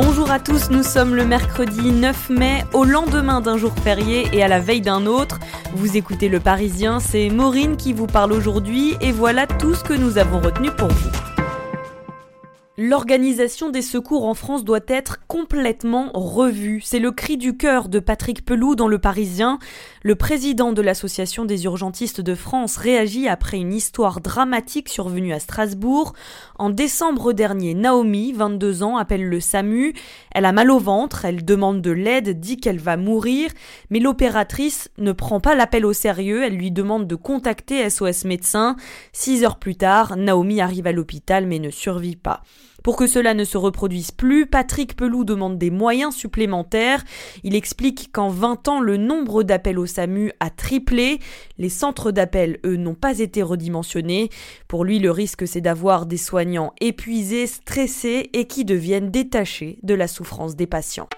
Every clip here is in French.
Bonjour à tous, nous sommes le mercredi 9 mai, au lendemain d'un jour férié et à la veille d'un autre. Vous écoutez Le Parisien, c'est Maureen qui vous parle aujourd'hui et voilà tout ce que nous avons retenu pour vous. L'organisation des secours en France doit être complètement revue. C'est le cri du cœur de Patrick Peloux dans Le Parisien. Le président de l'Association des urgentistes de France réagit après une histoire dramatique survenue à Strasbourg. En décembre dernier, Naomi, 22 ans, appelle le SAMU. Elle a mal au ventre, elle demande de l'aide, dit qu'elle va mourir, mais l'opératrice ne prend pas l'appel au sérieux, elle lui demande de contacter SOS médecin. Six heures plus tard, Naomi arrive à l'hôpital mais ne survit pas. Pour que cela ne se reproduise plus, Patrick Peloux demande des moyens supplémentaires. Il explique qu'en 20 ans, le nombre d'appels au SAMU a triplé. Les centres d'appel, eux, n'ont pas été redimensionnés. Pour lui, le risque, c'est d'avoir des soignants épuisés, stressés et qui deviennent détachés de la souffrance des patients.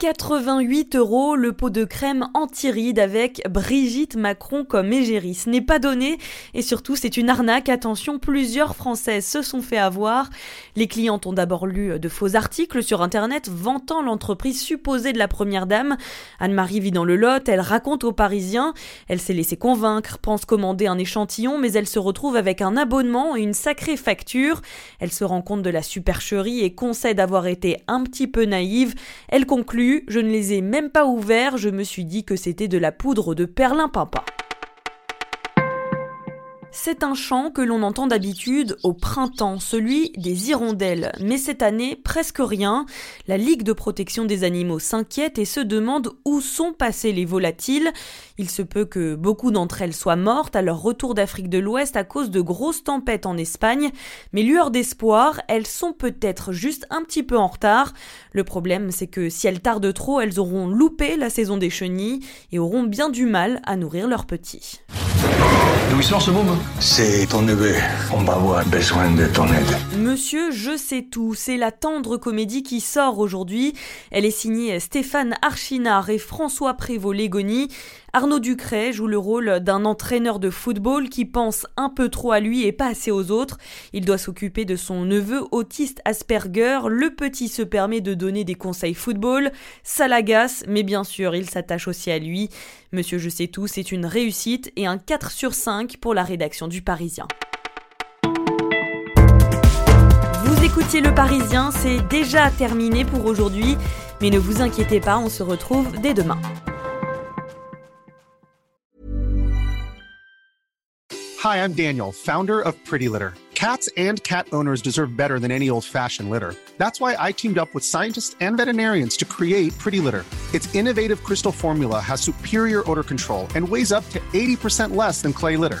88 euros le pot de crème anti-rides avec Brigitte Macron comme égérie. Ce n'est pas donné et surtout c'est une arnaque. Attention, plusieurs Françaises se sont fait avoir. Les clientes ont d'abord lu de faux articles sur internet vantant l'entreprise supposée de la première dame. Anne-Marie vit dans le Lot, elle raconte aux Parisiens. Elle s'est laissée convaincre, pense commander un échantillon, mais elle se retrouve avec un abonnement et une sacrée facture. Elle se rend compte de la supercherie et concède avoir été un petit peu naïve. Elle conclut je ne les ai même pas ouverts, je me suis dit que c'était de la poudre de perlimpinpin. C'est un chant que l'on entend d'habitude au printemps, celui des hirondelles. Mais cette année, presque rien. La Ligue de protection des animaux s'inquiète et se demande où sont passés les volatiles. Il se peut que beaucoup d'entre elles soient mortes à leur retour d'Afrique de l'Ouest à cause de grosses tempêtes en Espagne. Mais lueur d'espoir, elles sont peut-être juste un petit peu en retard. Le problème, c'est que si elles tardent trop, elles auront loupé la saison des chenilles et auront bien du mal à nourrir leurs petits. Ce C'est ton neveu. On va avoir besoin de ton aide. Monsieur Je sais tout, c'est la tendre comédie qui sort aujourd'hui. Elle est signée Stéphane Archinard et François Prévost-Légoni. Arnaud Ducret joue le rôle d'un entraîneur de football qui pense un peu trop à lui et pas assez aux autres. Il doit s'occuper de son neveu autiste Asperger. Le petit se permet de donner des conseils football. Ça mais bien sûr, il s'attache aussi à lui. Monsieur Je sais tout, c'est une réussite et un 4 sur 5 pour la rédaction du Parisien. Écoutiez Le Parisien, c'est déjà terminé pour aujourd'hui, mais ne vous inquiétez pas, on se retrouve dès demain. Hi, I'm Daniel, founder of Pretty Litter. Cats and cat owners deserve better than any old-fashioned litter. That's why I teamed up with scientists and veterinarians to create Pretty Litter. Its innovative crystal formula has superior odor control and weighs up to 80% less than clay litter.